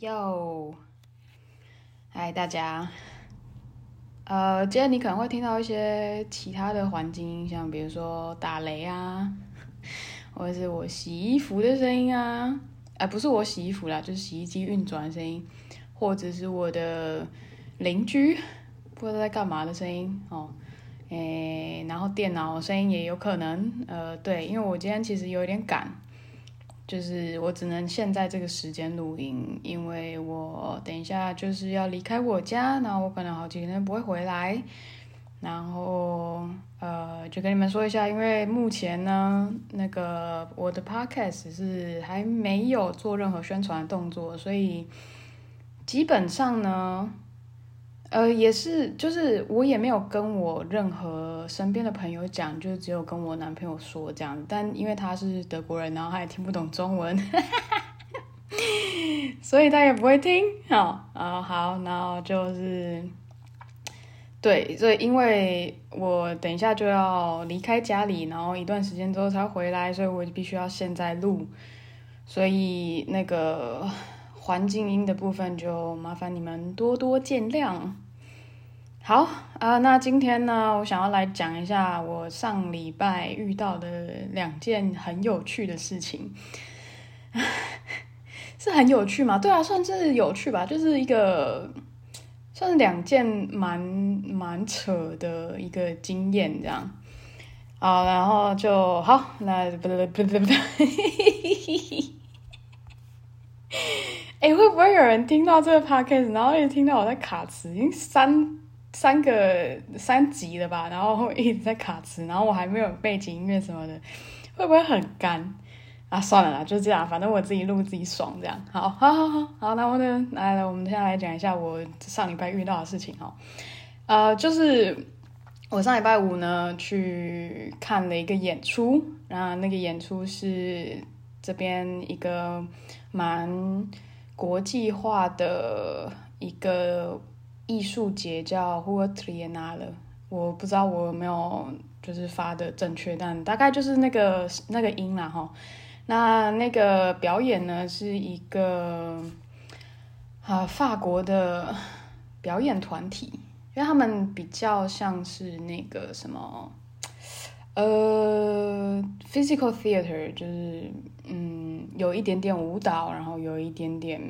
哟，嗨，大家。呃，今天你可能会听到一些其他的环境音，像比如说打雷啊，或者是我洗衣服的声音啊，哎、呃，不是我洗衣服啦，就是洗衣机运转的声音，或者是我的邻居不知道在干嘛的声音哦，诶，然后电脑声音也有可能，呃，对，因为我今天其实有点赶。就是我只能现在这个时间录音，因为我等一下就是要离开我家，然后我可能好几天不会回来，然后呃，就跟你们说一下，因为目前呢，那个我的 podcast 是还没有做任何宣传动作，所以基本上呢。呃，也是，就是我也没有跟我任何身边的朋友讲，就只有跟我男朋友说这样。但因为他是德国人，然后他也听不懂中文，所以他也不会听。好，啊好，然后就是，对，所以因为我等一下就要离开家里，然后一段时间之后才回来，所以我必须要现在录，所以那个环境音的部分就麻烦你们多多见谅。好啊、那今天呢，我想要来讲一下我上礼拜遇到的两件很有趣的事情，是很有趣吗？对啊，算是有趣吧，就是一个算是两件蛮蛮扯的一个经验这样。好，然后就好，那不对不对不不，哎、会不会有人听到这个 podcast，然后一直听到我在卡词，已经三。三个三集了吧，然后一直在卡词，然后我还没有背景音乐什么的，会不会很干啊？算了啦，就这样，反正我自己录自己爽，这样。好，好，好，好，好，那我呢，来来，我们接下来讲一下我上礼拜遇到的事情哈。呃，就是我上礼拜五呢去看了一个演出，然后那个演出是这边一个蛮国际化的一个。艺术节叫 Huer Triennale，我不知道我有没有就是发的正确，但大概就是那个那个音啦哈。那那个表演呢是一个啊法国的表演团体，因为他们比较像是那个什么呃 physical theater，就是嗯有一点点舞蹈，然后有一点点。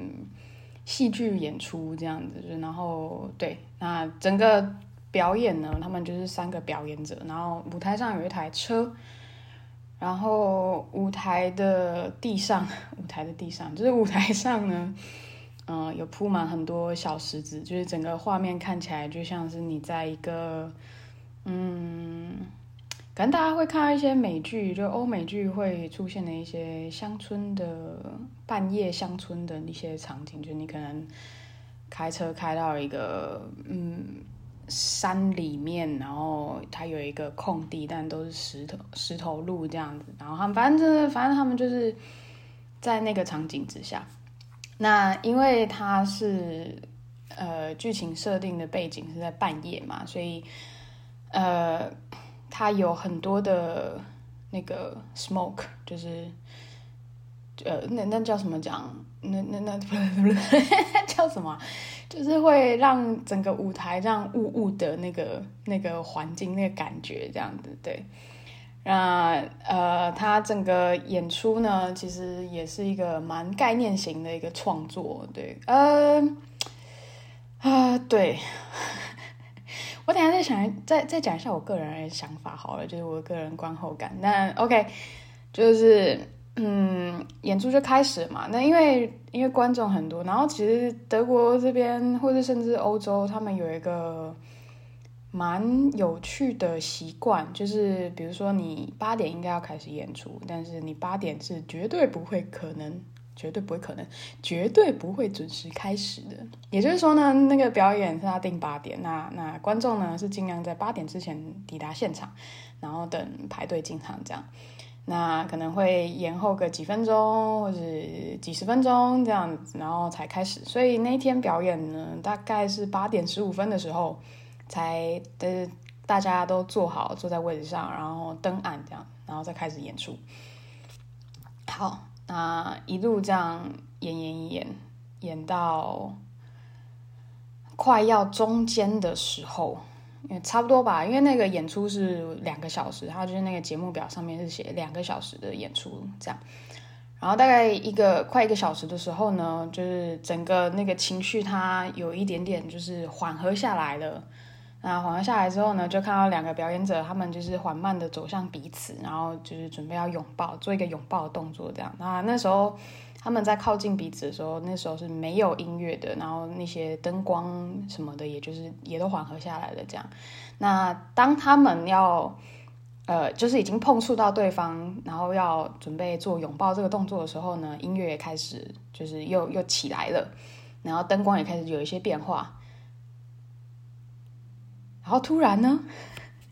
戏剧演出这样子，然后对，那整个表演呢，他们就是三个表演者，然后舞台上有一台车，然 后舞台的地上，舞台的地上就是舞台上呢，嗯、有铺满很多小石子，就是整个画面看起来就像是你在一个，嗯。可能大家会看到一些美剧，就欧美剧会出现的一些乡村的半夜乡村的一些场景，就你可能开车开到一个嗯山里面，然后它有一个空地，但都是石头石头路这样子，然后他们反正反正他们就是在那个场景之下，那因为它是呃剧情设定的背景是在半夜嘛，所以呃。它有很多的那个 smoke，就是呃，那那叫什么讲？那那那不是不 叫什么？就是会让整个舞台这样雾雾的那个那个环境那个感觉这样子对。那呃，他整个演出呢，其实也是一个蛮概念型的一个创作，对，呃，啊、对。我等下再想，再再讲一下我个人的想法好了，就是我个人观后感。那 OK，就是嗯，演出就开始嘛。那因为因为观众很多，然后其实德国这边或者甚至欧洲，他们有一个蛮有趣的习惯，就是比如说你八点应该要开始演出，但是你八点是绝对不会可能。绝对不会可能，绝对不会准时开始的。也就是说呢，那个表演是他定八点，那那观众呢是尽量在八点之前抵达现场，然后等排队进场这样。那可能会延后个几分钟或者几十分钟这样子，然后才开始。所以那天表演呢，大概是八点十五分的时候才的，大家都坐好，坐在位置上，然后灯暗这样，然后再开始演出。好。那一路这样演演演演到快要中间的时候，也差不多吧，因为那个演出是两个小时，他就是那个节目表上面是写两个小时的演出这样。然后大概一个快一个小时的时候呢，就是整个那个情绪它有一点点就是缓和下来了。那缓和下来之后呢，就看到两个表演者，他们就是缓慢的走向彼此，然后就是准备要拥抱，做一个拥抱的动作，这样。那那时候他们在靠近彼此的时候，那时候是没有音乐的，然后那些灯光什么的，也就是也都缓和下来了，这样。那当他们要呃，就是已经碰触到对方，然后要准备做拥抱这个动作的时候呢，音乐也开始就是又又起来了，然后灯光也开始有一些变化。然后突然呢，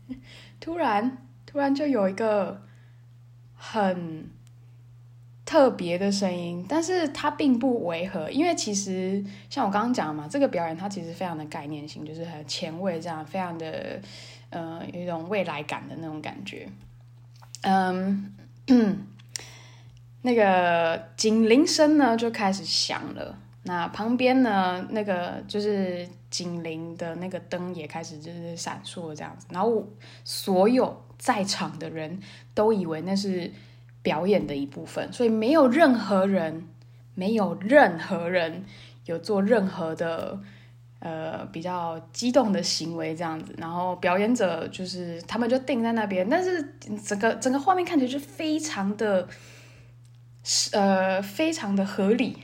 突然突然就有一个很特别的声音，但是它并不违和，因为其实像我刚刚讲嘛，这个表演它其实非常的概念性，就是很前卫，这样非常的呃有一种未来感的那种感觉。嗯，那个警铃声呢就开始响了。那旁边呢，那个就是警铃的那个灯也开始就是闪烁这样子，然后所有在场的人都以为那是表演的一部分，所以没有任何人，没有任何人有做任何的呃比较激动的行为这样子，然后表演者就是他们就定在那边，但是整个整个画面看起来就非常的，呃，非常的合理。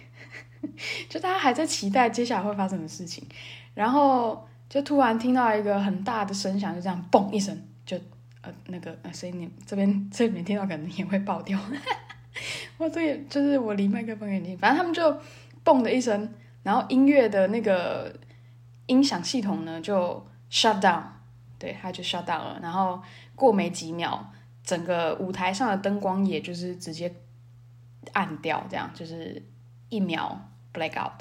就大家还在期待接下来会发生什么事情，然后就突然听到一个很大的声响，就这样嘣一声，就呃那个呃声音这边这边听到可能也会爆掉。我这里就是我离麦克风远点，反正他们就嘣的一声，然后音乐的那个音响系统呢就 shut down，对，它就 shut down 了。然后过没几秒，整个舞台上的灯光也就是直接暗掉，这样就是。一秒 blackout，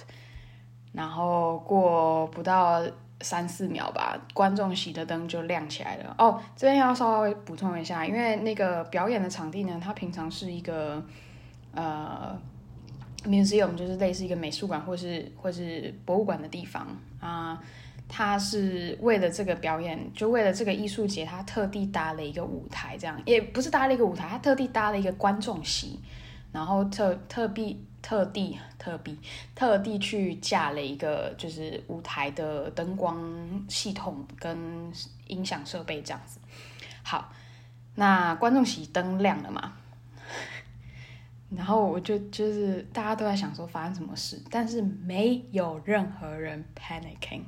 然后过不到三四秒吧，观众席的灯就亮起来了。哦，这边要稍微补充一下，因为那个表演的场地呢，它平常是一个呃 museum，就是类似一个美术馆或是或是博物馆的地方啊、呃。它是为了这个表演，就为了这个艺术节，它特地搭了一个舞台，这样也不是搭了一个舞台，它特地搭了一个观众席，然后特特地。特地、特地、特地去架了一个就是舞台的灯光系统跟音响设备这样子。好，那观众席灯亮了嘛？然后我就就是大家都在想说发生什么事，但是没有任何人 panicking，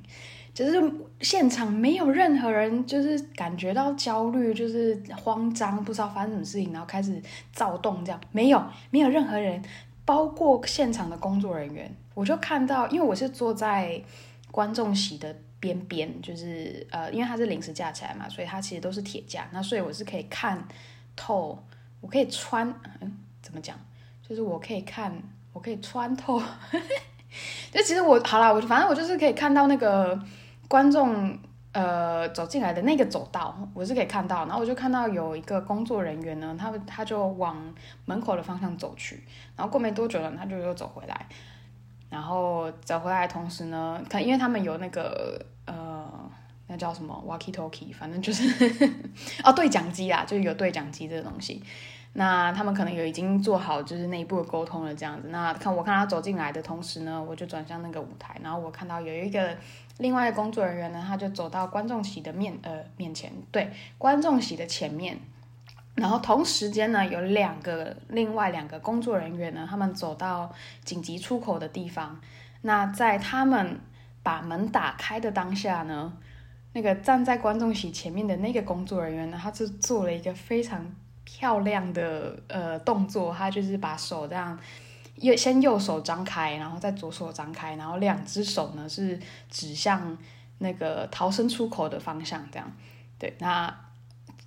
就是现场没有任何人就是感觉到焦虑，就是慌张，不知道发生什么事情，然后开始躁动这样，没有，没有任何人。包括现场的工作人员，我就看到，因为我是坐在观众席的边边，就是呃，因为它是临时架起来嘛，所以它其实都是铁架，那所以我是可以看透，我可以穿，嗯，怎么讲？就是我可以看，我可以穿透，就其实我好啦，我反正我就是可以看到那个观众。呃，走进来的那个走道，我是可以看到，然后我就看到有一个工作人员呢，他他就往门口的方向走去，然后过没多久呢，他就又走回来，然后走回来的同时呢，他因为他们有那个呃，那叫什么 walkie talkie，反正就是哦对讲机啦，就有对讲机这个东西，那他们可能有已经做好就是内部的沟通了这样子，那看我看他走进来的同时呢，我就转向那个舞台，然后我看到有一个。另外一个工作人员呢，他就走到观众席的面呃面前，对，观众席的前面，然后同时间呢，有两个另外两个工作人员呢，他们走到紧急出口的地方。那在他们把门打开的当下呢，那个站在观众席前面的那个工作人员呢，他就做了一个非常漂亮的呃动作，他就是把手这样。右先右手张开，然后再左手张开，然后两只手呢是指向那个逃生出口的方向，这样。对，那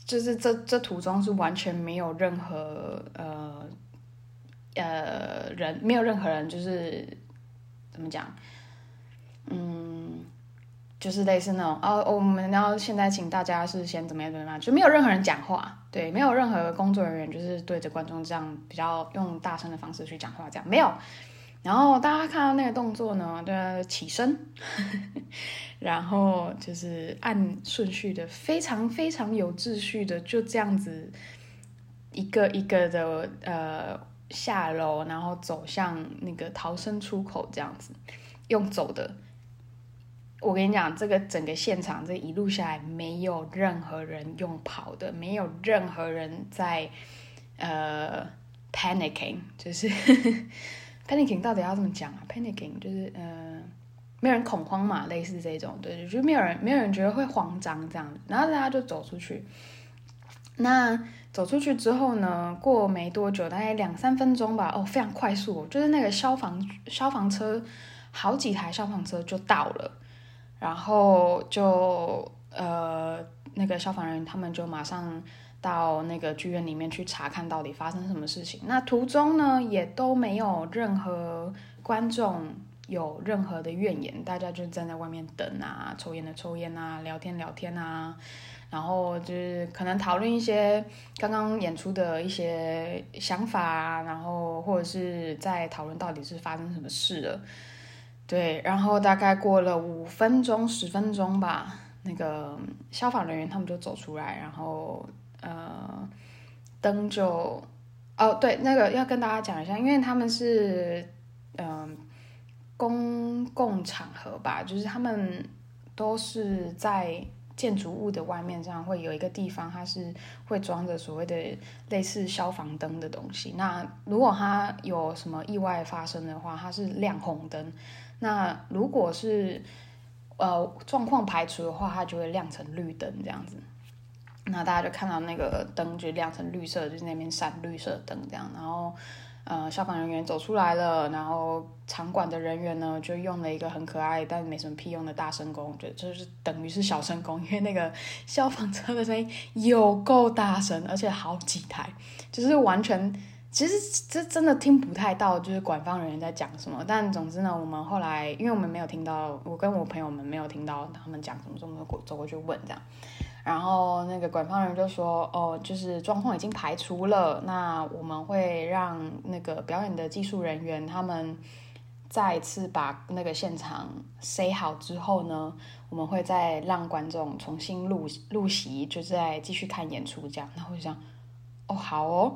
就是这这途中是完全没有任何呃呃人，没有任何人，就是怎么讲，嗯。就是类似那种哦，我们然后现在请大家是先怎么样怎么样，就没有任何人讲话，对，没有任何工作人员就是对着观众这样比较用大声的方式去讲话，这样没有。然后大家看到那个动作呢，就起身，然后就是按顺序的，非常非常有秩序的，就这样子一个一个的呃下楼，然后走向那个逃生出口，这样子用走的。我跟你讲，这个整个现场这一路下来，没有任何人用跑的，没有任何人在呃 panicking，就是 panicking 到底要怎么讲啊？panicking 就是呃没有人恐慌嘛，类似这种，对，就没有人没有人觉得会慌张这样子，然后大家就走出去。那走出去之后呢，过没多久，大概两三分钟吧，哦，非常快速，就是那个消防消防车好几台消防车就到了。然后就呃，那个消防人员他们就马上到那个剧院里面去查看到底发生什么事情。那途中呢，也都没有任何观众有任何的怨言，大家就站在外面等啊，抽烟的抽烟啊，聊天聊天啊，然后就是可能讨论一些刚刚演出的一些想法啊，然后或者是在讨论到底是发生什么事了。对，然后大概过了五分钟、十分钟吧，那个消防人员他们就走出来，然后呃，灯就哦，对，那个要跟大家讲一下，因为他们是嗯、公共场合吧，就是他们都是在建筑物的外面，这样会有一个地方，它是会装着所谓的类似消防灯的东西。那如果它有什么意外发生的话，它是亮红灯。那如果是呃状况排除的话，它就会亮成绿灯这样子。那大家就看到那个灯就亮成绿色，就是那边闪绿色灯这样。然后呃消防人员走出来了，然后场馆的人员呢就用了一个很可爱但没什么屁用的大声公，就就是等于是小声公，因为那个消防车的声音有够大声，而且好几台，就是完全。其实这真的听不太到，就是管方人员在讲什么。但总之呢，我们后来，因为我们没有听到，我跟我朋友们没有听到他们讲什么，所以我们走过去问这样。然后那个管方人就说：“哦，就是状况已经排除了，那我们会让那个表演的技术人员他们再次把那个现场塞好之后呢，我们会再让观众重新入入席，就再继续看演出这样。”然后我就想：“哦，好哦。”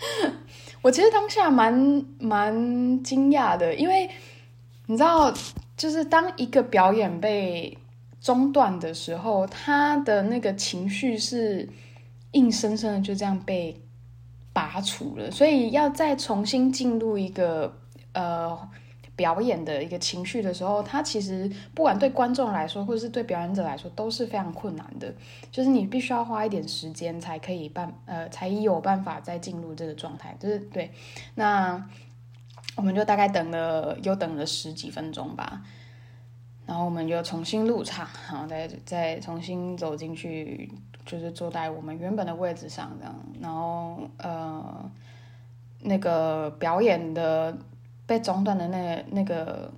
我其实当下蛮蛮惊讶的，因为你知道，就是当一个表演被中断的时候，他的那个情绪是硬生生的就这样被拔除了，所以要再重新进入一个呃。表演的一个情绪的时候，它其实不管对观众来说，或者是对表演者来说，都是非常困难的。就是你必须要花一点时间，才可以办，呃，才有办法再进入这个状态。就是对，那我们就大概等了，又等了十几分钟吧，然后我们就重新入场，然后再再重新走进去，就是坐在我们原本的位置上，这样。然后呃，那个表演的。被中断的那那个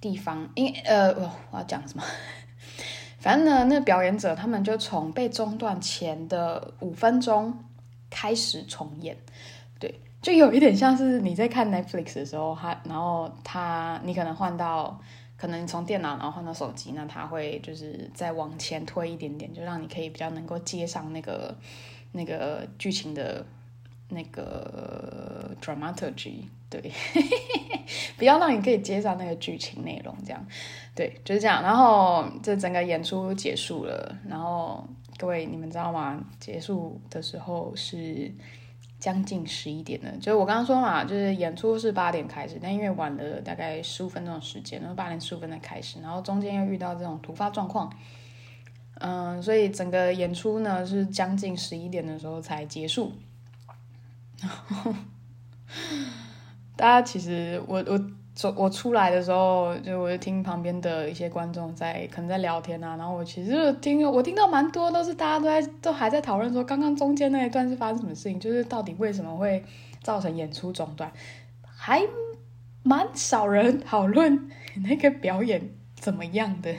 地方，因呃，我要讲什么？反正呢，那表演者他们就从被中断前的五分钟开始重演，对，就有一点像是你在看 Netflix 的时候，他然后他你可能换到，可能从电脑然后换到手机，那他会就是再往前推一点点，就让你可以比较能够接上那个那个剧情的。那个 dramaturgy，对，不要让你可以接上那个剧情内容，这样，对，就是这样。然后这整个演出结束了，然后各位你们知道吗？结束的时候是将近十一点了。就是我刚刚说嘛，就是演出是八点开始，但因为晚了大概十五分钟的时间，然后八点十五分才开始，然后中间又遇到这种突发状况，嗯，所以整个演出呢是将近十一点的时候才结束。然 后大家其实我我走我出来的时候，就我就听旁边的一些观众在可能在聊天啊，然后我其实听我听到蛮多都是大家都在都还在讨论说，刚刚中间那一段是发生什么事情，就是到底为什么会造成演出中断，还蛮少人讨论那个表演怎么样的。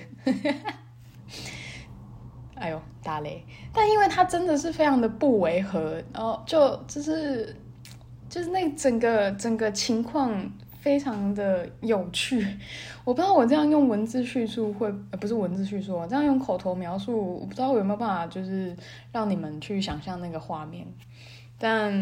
哎呦，打雷！但因为它真的是非常的不违和，然后就就是就是那整个整个情况非常的有趣。我不知道我这样用文字叙述会，呃，不是文字叙述，这样用口头描述，我不知道我有没有办法，就是让你们去想象那个画面。但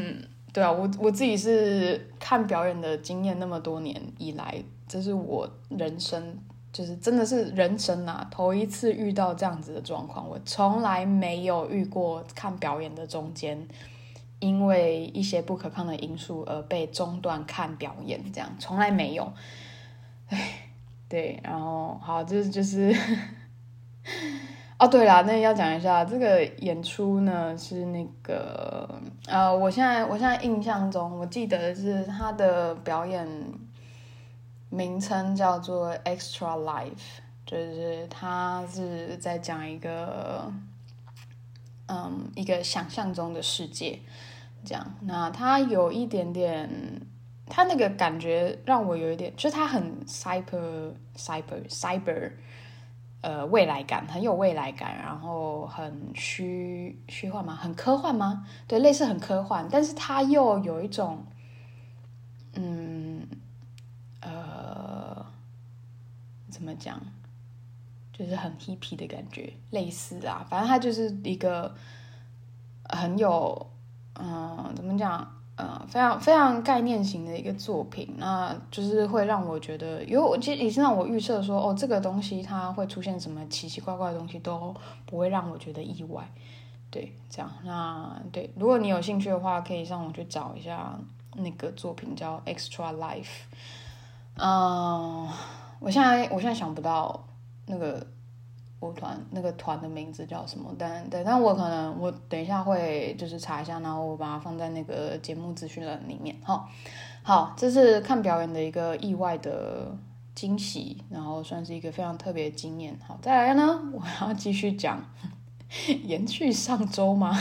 对啊，我我自己是看表演的经验那么多年以来，这是我人生。就是真的是人生啊，头一次遇到这样子的状况，我从来没有遇过看表演的中间，因为一些不可抗的因素而被中断看表演，这样从来没有。哎，对，然后好，这就是，哦，对了，那要讲一下这个演出呢，是那个呃，我现在我现在印象中，我记得是他的表演。名称叫做 Extra Life，就是他是在讲一个，嗯，一个想象中的世界，这样。那他有一点点，他那个感觉让我有一点，就是他很 cyber cyber cyber，呃，未来感很有未来感，然后很虚虚幻吗？很科幻吗？对，类似很科幻，但是他又有一种，嗯。呃怎么讲？就是很 hippie 的感觉，类似啊，反正它就是一个很有，嗯、怎么讲？呃，非常非常概念型的一个作品，那就是会让我觉得，因为我其实也是让我预测说，哦，这个东西它会出现什么奇奇怪怪的东西，都不会让我觉得意外。对，这样，那对，如果你有兴趣的话，可以上网去找一下那个作品，叫 Extra Life，嗯。我现在我现在想不到那个舞团那个团的名字叫什么，但对，但我可能我等一下会就是查一下，然后我把它放在那个节目资讯栏里面。好，好，这是看表演的一个意外的惊喜，然后算是一个非常特别的经验。好，再来呢，我要继续讲，延续上周吗？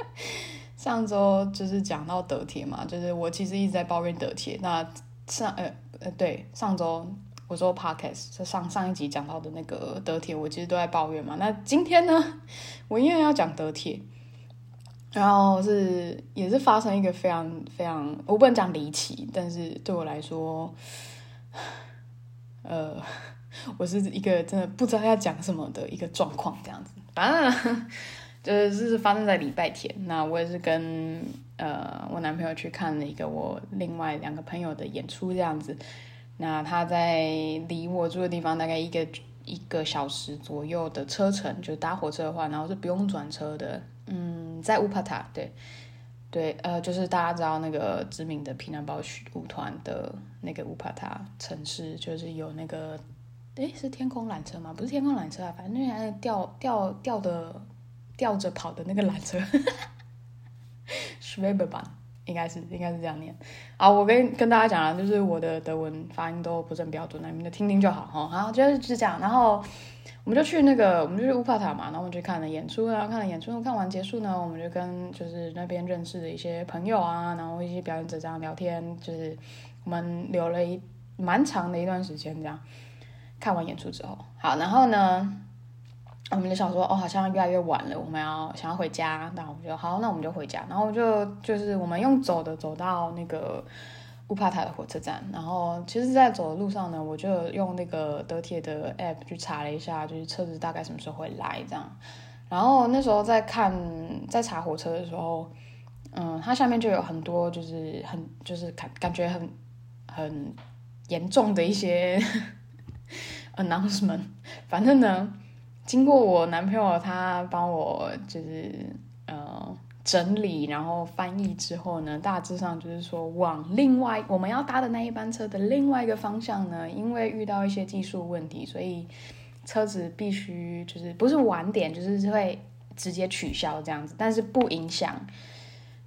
上周就是讲到德铁嘛，就是我其实一直在抱怨德铁。那上呃呃对上周。我说 Podcast 是上上一集讲到的那个德铁，我其实都在抱怨嘛。那今天呢，我因为要讲德铁，然后是也是发生一个非常非常，我不能讲离奇，但是对我来说，呃，我是一个真的不知道要讲什么的一个状况，这样子。反正就是是发生在礼拜天，那我也是跟呃我男朋友去看了一个我另外两个朋友的演出，这样子。那他在离我住的地方大概一个一个小时左右的车程，就搭火车的话，然后是不用转车的。嗯，在乌帕塔，对，对，呃，就是大家知道那个知名的皮囊堡舞团的那个乌帕塔城市，就是有那个，诶，是天空缆车吗？不是天空缆车啊，反正那还是吊吊吊的吊着跑的那个缆车 Schwebebahn 应该是应该是这样念，好，我跟跟大家讲了，就是我的德文发音都不是很标准，那你们就听听就好哈。好，就是就是这样，然后我们就去那个，我们就去乌帕塔嘛，然后我们去看了演出，然后看了演出，看完结束呢，我们就跟就是那边认识的一些朋友啊，然后一些表演者这样聊天，就是我们留了一蛮长的一段时间这样。看完演出之后，好，然后呢，我们就想说，哦，好像越来越晚了，我们要想要回家，那我们就好，那我们就回家。然后就就是我们用走的走到那个乌帕塔的火车站，然后其实，在走的路上呢，我就用那个德铁的 app 去查了一下，就是车子大概什么时候会来这样。然后那时候在看在查火车的时候，嗯，它下面就有很多就是很就是感感觉很很严重的一些 announcement，反正呢。经过我男朋友他帮我就是呃整理，然后翻译之后呢，大致上就是说往另外我们要搭的那一班车的另外一个方向呢，因为遇到一些技术问题，所以车子必须就是不是晚点，就是会直接取消这样子，但是不影响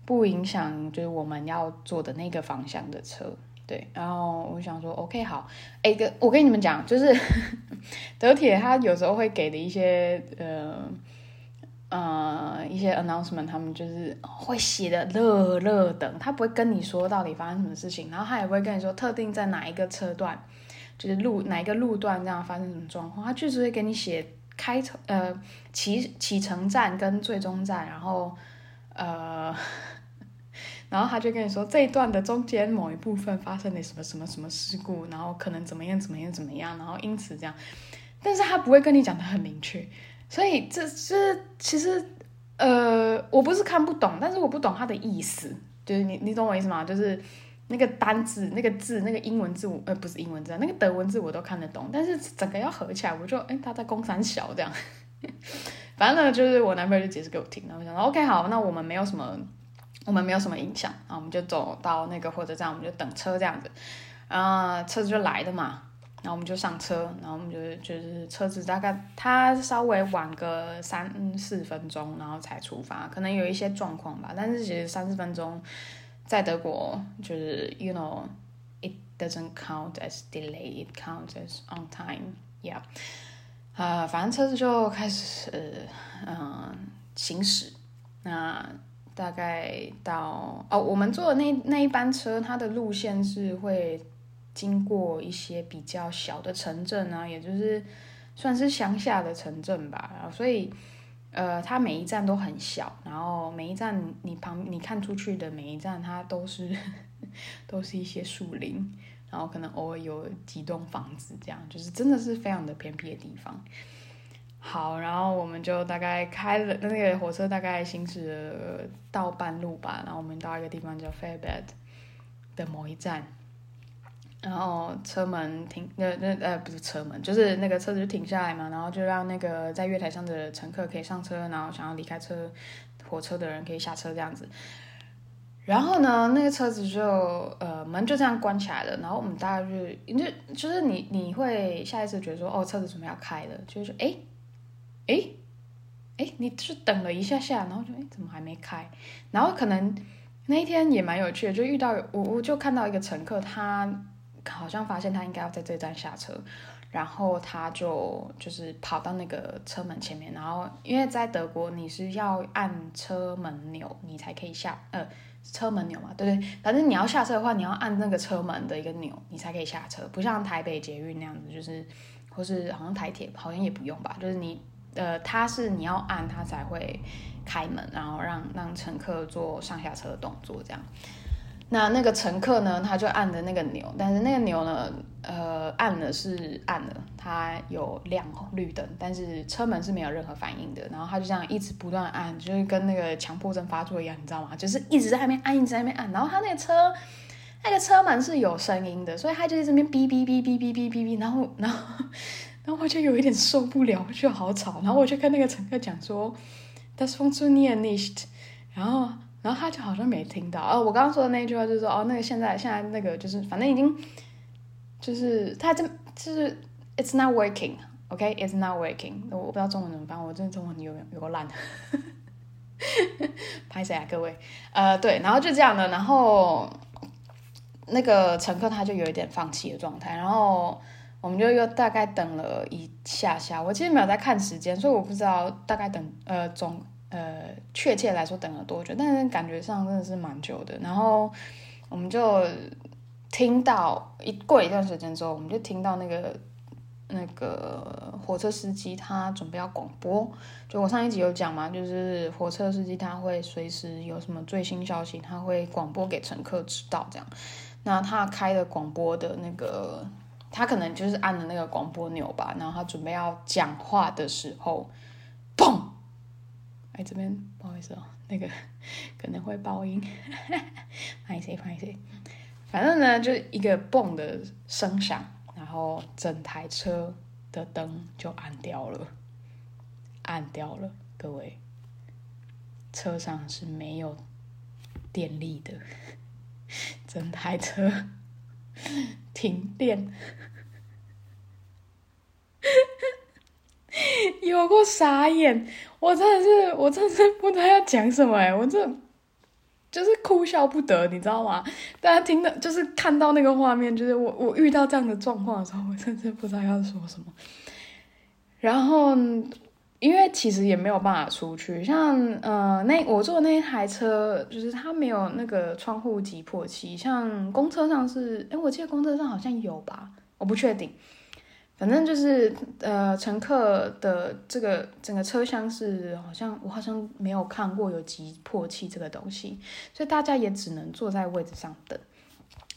不影响就是我们要坐的那个方向的车。对，然后我想说，OK，好，哎，我跟你们讲，就是 德铁他有时候会给的一些呃呃一些 announcement，他们就是会写的乐乐等，他不会跟你说到底发生什么事情，然后他也不会跟你说特定在哪一个车段，就是路哪一个路段这样发生什么状况，他确实会给你写开头呃启启程站跟最终站，然后呃。然后他就跟你说这一段的中间某一部分发生了什么什么什么事故，然后可能怎么样怎么样怎么样，然后因此这样，但是他不会跟你讲的很明确，所以这这其实呃我不是看不懂，但是我不懂他的意思，就是你你懂我意思吗？就是那个单字、那个字、那个英文字母呃不是英文字，那个德文字我都看得懂，但是整个要合起来，我就哎他在攻三小这样。反正呢，就是我男朋友就解释给我听，然后我想说，OK，好，那我们没有什么，我们没有什么影响，啊我们就走到那个火车站，我们就等车这样子，啊，车子就来的嘛，然后我们就上车，然后我们就就是车子大概它稍微晚个三四分钟，然后才出发，可能有一些状况吧，但是其实三四分钟在德国就是 you know it doesn't count as delay, it counts as on time, yeah. 呃，反正车子就开始，嗯、呃，行驶。那大概到哦，我们坐的那那一班车，它的路线是会经过一些比较小的城镇啊，也就是算是乡下的城镇吧。然后所以，呃，它每一站都很小，然后每一站你旁你看出去的每一站，它都是 都是一些树林。然后可能偶尔有几栋房子，这样就是真的是非常的偏僻的地方。好，然后我们就大概开了那个火车，大概行驶到半路吧。然后我们到一个地方叫 Fairberg 的某一站，然后车门停，那那呃不是车门，就是那个车子就停下来嘛。然后就让那个在月台上的乘客可以上车，然后想要离开车火车的人可以下车这样子。然后呢，那个车子就呃门就这样关起来了。然后我们大概就就就是你你会下意识觉得说哦，车子准备要开了，就是说哎哎哎，你就等了一下下，然后就哎怎么还没开？然后可能那一天也蛮有趣的，就遇到我我就看到一个乘客，他好像发现他应该要在这站下车，然后他就就是跑到那个车门前面，然后因为在德国你是要按车门钮你才可以下呃。车门钮嘛，对对，反正你要下车的话，你要按那个车门的一个钮，你才可以下车。不像台北捷运那样子，就是或是好像台铁好像也不用吧，就是你呃，它是你要按它才会开门，然后让让乘客做上下车的动作这样。那那个乘客呢，他就按的那个钮，但是那个钮呢，呃，按了是按了，它有亮绿灯，但是车门是没有任何反应的。然后他就这样一直不断按，就是跟那个强迫症发作一样，你知道吗？就是一直在那边按，一直在那边按。然后他那个车，那个车门是有声音的，所以他就在这边哔哔哔哔哔哔哔哔，然后然后然后我就有一点受不了，我觉得好吵。然后我就跟那个乘客讲说，Das f u n k t i o n i e r nicht，然后。然后他就好像没听到哦，我刚刚说的那句话就是说哦，那个现在现在那个就是反正已经就是他这就是 it's not working，OK，it's not working。我不知道中文怎么办，我真的中文有有个烂，拍谁啊各位？呃，对，然后就这样的，然后那个乘客他就有一点放弃的状态，然后我们就又大概等了一下下，我其实没有在看时间，所以我不知道大概等呃总。呃，确切来说等了多久？但是感觉上真的是蛮久的。然后我们就听到一过一段时间之后，我们就听到那个那个火车司机他准备要广播。就我上一集有讲嘛，就是火车司机他会随时有什么最新消息，他会广播给乘客知道。这样，那他开的广播的那个，他可能就是按了那个广播钮吧。然后他准备要讲话的时候，砰！哎，这边不好意思哦，那个 可能会爆音，拍一下拍一下。反正呢，就一个嘣的声响，然后整台车的灯就暗掉了，暗掉了。各位，车上是没有电力的，整台车停电。有过傻眼，我真的是，我真是不知道要讲什么哎，我这就是哭笑不得，你知道吗？大家听到就是看到那个画面，就是我我遇到这样的状况的时候，我真的不知道要说什么。然后，因为其实也没有办法出去，像呃那我坐的那一台车，就是它没有那个窗户击破器，像公车上是，哎，我记得公车上好像有吧，我不确定。反正就是呃，乘客的这个整个车厢是好像我好像没有看过有急迫器这个东西，所以大家也只能坐在位置上等。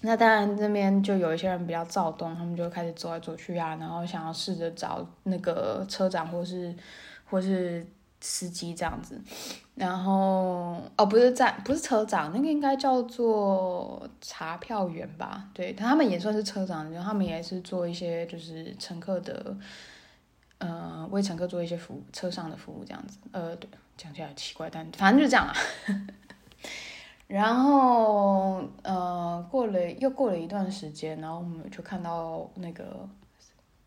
那当然这边就有一些人比较躁动，他们就开始走来走去啊，然后想要试着找那个车长或是或是。司机这样子，然后哦，不是站，不是车长，那个应该叫做查票员吧？对，他们也算是车长，然后他们也是做一些就是乘客的，呃，为乘客做一些服务，车上的服务这样子。呃，对，讲起来奇怪，但反正就是这样了。然后呃，过了又过了一段时间，然后我们就看到那个。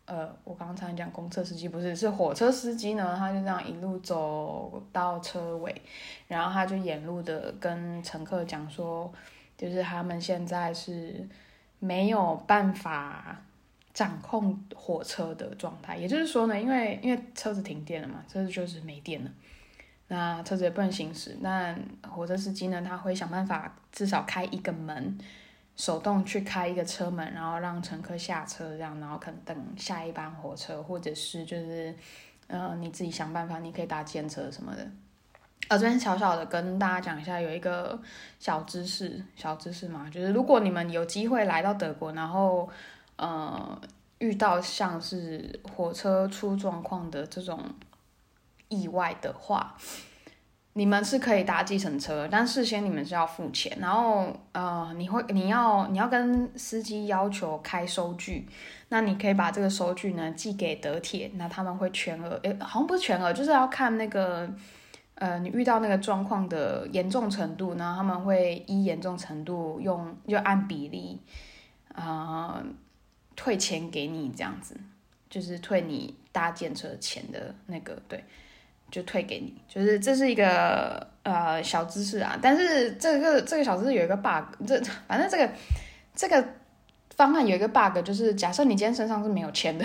呃，我刚才讲公车司机不是，是火车司机呢，他就这样一路走到车尾，然后他就沿路的跟乘客讲说，就是他们现在是没有办法掌控火车的状态，也就是说呢，因为因为车子停电了嘛，车子就是没电了，那车子也不能行驶，那火车司机呢，他会想办法至少开一个门。手动去开一个车门，然后让乘客下车，这样，然后可能等下一班火车，或者是就是，呃，你自己想办法，你可以搭电车什么的。呃，这边小小的跟大家讲一下，有一个小知识，小知识嘛，就是如果你们有机会来到德国，然后呃遇到像是火车出状况的这种意外的话。你们是可以搭计程车，但事先你们是要付钱，然后呃，你会你要你要跟司机要求开收据，那你可以把这个收据呢寄给德铁，那他们会全额，诶，好像不是全额，就是要看那个呃你遇到那个状况的严重程度，然后他们会依严重程度用就按比例啊、退钱给你这样子，就是退你搭计程车钱的那个对。就退给你，就是这是一个呃小知识啊，但是这个这个小知识有一个 bug，这反正这个这个方案有一个 bug，就是假设你今天身上是没有钱的，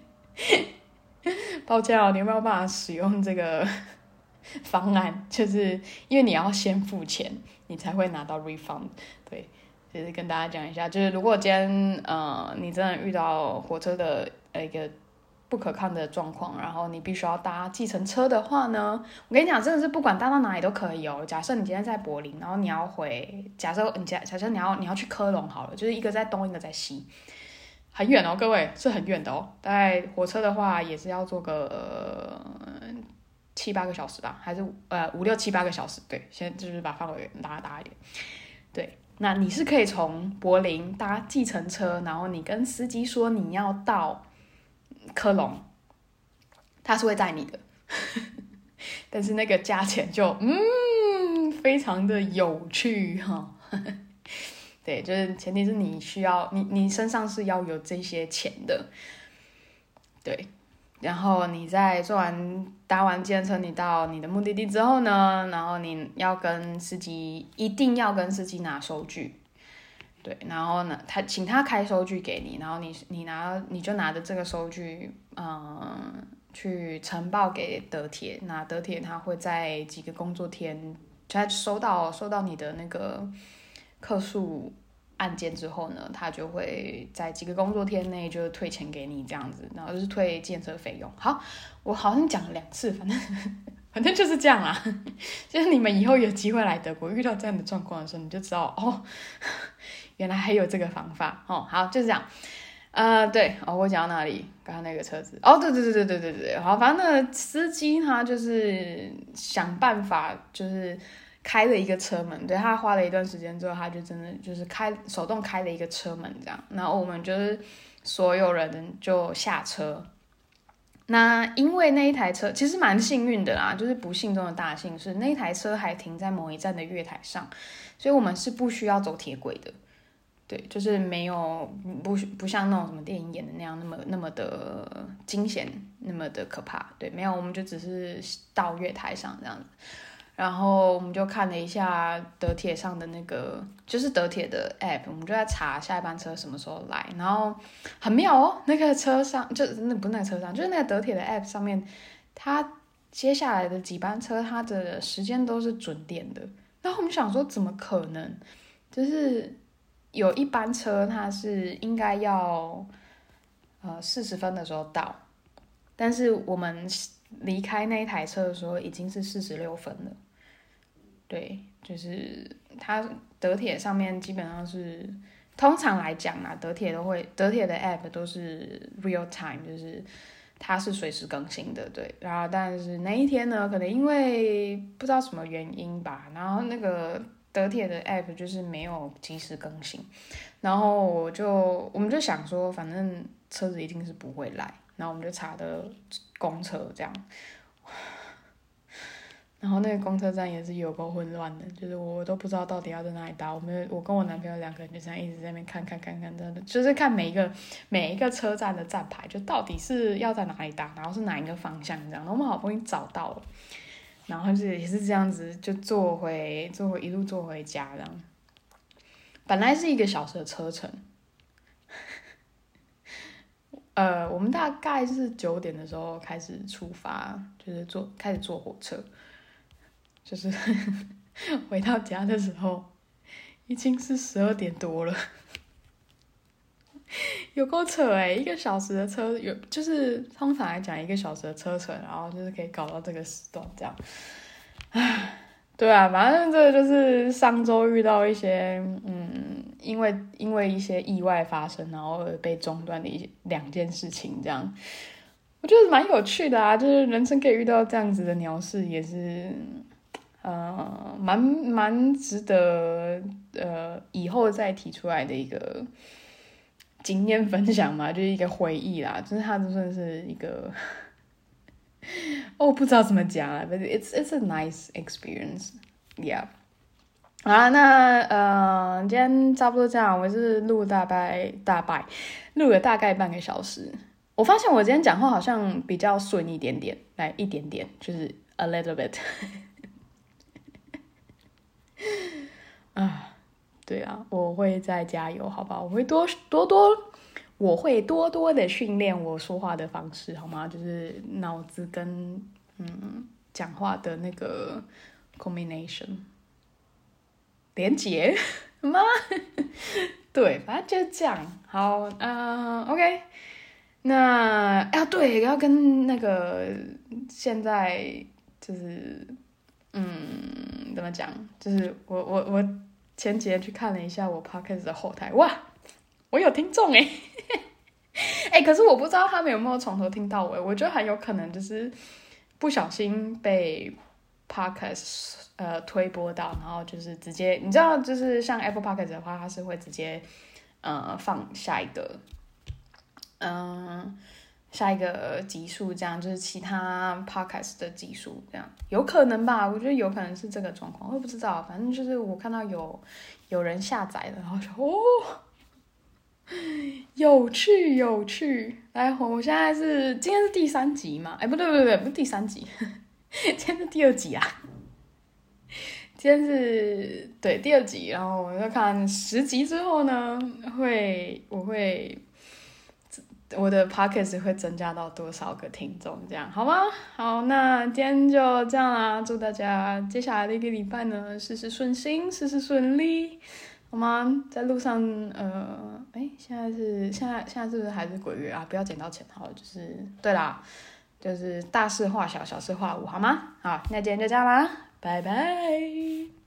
抱歉哦，你有没有办法使用这个 方案？就是因为你要先付钱，你才会拿到 refund。对，就是跟大家讲一下，就是如果今天呃你真的遇到火车的呃一个。不可抗的状况，然后你必须要搭计程车的话呢，我跟你讲，真的是不管搭到哪里都可以哦。假设你今天在柏林，然后你要回，假设你假假设你要你要去科隆好了，就是一个在东，一个在西，很远哦，各位是很远的哦。大概火车的话也是要坐个、七八个小时吧，还是呃五六七八个小时？对，先就是把范围拉大一点。对，那你是可以从柏林搭计程车，然后你跟司机说你要到。科隆，他是会载你的，但是那个价钱就嗯，非常的有趣哈。对，就是前提是你需要你你身上是要有这些钱的，对。然后你在做完搭完计程车，你到你的目的地之后呢，然后你要跟司机一定要跟司机拿收据。对，然后呢，他请他开收据给你，然后你你拿你就拿着这个收据，嗯，去呈报给德铁，那德铁他会在几个工作天，他收到收到你的那个客诉案件之后呢，他就会在几个工作天内就退钱给你这样子，然后就是退建设费用。好，我好像讲了两次，反正反正就是这样啦，就是你们以后有机会来德国遇到这样的状况的时候，你就知道哦。原来还有这个方法。哦，好，就是这样，呃，对哦，我讲到哪里？刚刚那个车子，哦，对对对对对对对，好，反正那司机他就是想办法，就是开了一个车门，对，他花了一段时间之后，他就真的就是开手动开了一个车门这样，然后我们就是所有人就下车，那因为那一台车其实蛮幸运的啦，就是不幸中的大幸是那一台车还停在某一站的月台上，所以我们是不需要走铁轨的。对，就是没有不不像那种什么电影演的那样那么那么的惊险，那么的可怕。对，没有，我们就只是到月台上这样子，然后我们就看了一下德铁上的那个，就是德铁的 app，我们就在查下一班车什么时候来。然后很妙哦，那个车上就那不是那个车上，就是那个德铁的 app 上面，它接下来的几班车它的时间都是准点的。然后我们想说，怎么可能？就是。有一班车，它是应该要呃四十分的时候到，但是我们离开那一台车的时候已经是四十六分了。对，就是它德铁上面基本上是，通常来讲啊，德铁都会，德铁的 app 都是 real time，就是它是随时更新的，对。然后但是那一天呢，可能因为不知道什么原因吧，然后那个德铁的 app 就是没有及时更新，然后我就我们就想说，反正车子一定是不会来，然后我们就查的公车这样。然后那个公车站也是有够混乱的，就是我都不知道到底要在哪里搭。我们我跟我男朋友两个人就这样一直在那边看看看看，真的就是看每一个每一个车站的站牌，就到底是要在哪里搭，然后是哪一个方向这样。我们好不容易找到了，然后是也是这样子就坐回坐回一路坐回家这样。本来是一个小时的车程，呃，我们大概是九点的时候开始出发，就是坐开始坐火车。就是 回到家的时候，已经是十二点多了，有够扯哎！一个小时的车有，就是通常来讲一个小时的车程，然后就是可以搞到这个时段这样。唉，对啊，反正这就是上周遇到一些嗯，因为因为一些意外发生，然后被中断的一两件事情这样。我觉得蛮有趣的啊，就是人生可以遇到这样子的鸟事，也是。呃，蛮蛮值得呃以后再提出来的一个经验分享嘛，就是一个回忆啦，就是它就算是一个，哦，不知道怎么讲了，but it's it's a nice experience，yeah。好啦，那呃，今天差不多这样，我是录大概大概录了大概半个小时，我发现我今天讲话好像比较顺一点点，来一点点，就是 a little bit。对啊，我会再加油，好吧？我会多多多，我会多多的训练我说话的方式，好吗？就是脑子跟嗯讲话的那个 combination 连接吗？对，反正就是这样。好，嗯、，OK。那啊，对，要跟那个现在就是。嗯，怎么讲？就是我我我前几天去看了一下我 podcast 的后台，哇，我有听众哎，哎，可是我不知道他们有没有从头听到尾。我觉得很有可能就是不小心被 podcast 呃推播到，然后就是直接你知道，就是像 Apple Podcast 的话，它是会直接呃放下一个嗯。下一个集数，这样就是其他 podcast 的集数，这样有可能吧？我觉得有可能是这个状况，我不知道。反正就是我看到有有人下载了，然后说哦，有趣有趣。来，我现在是今天是第三集嘛？哎，不对不对不对，不是第三集，今天是第二集啊。今天是对第二集，然后我就看十集之后呢，会我会。我的 podcast 会增加到多少个听众？这样好吗？好，那今天就这样啦。祝大家接下来的一个礼拜呢，事事顺心，事事顺利，好吗？在路上，呃，哎，现在是现在现在是不是还是鬼月啊？不要捡到钱，好，就是对啦，就是大事化小，小事化无，好吗？好，那今天就这样啦，拜拜。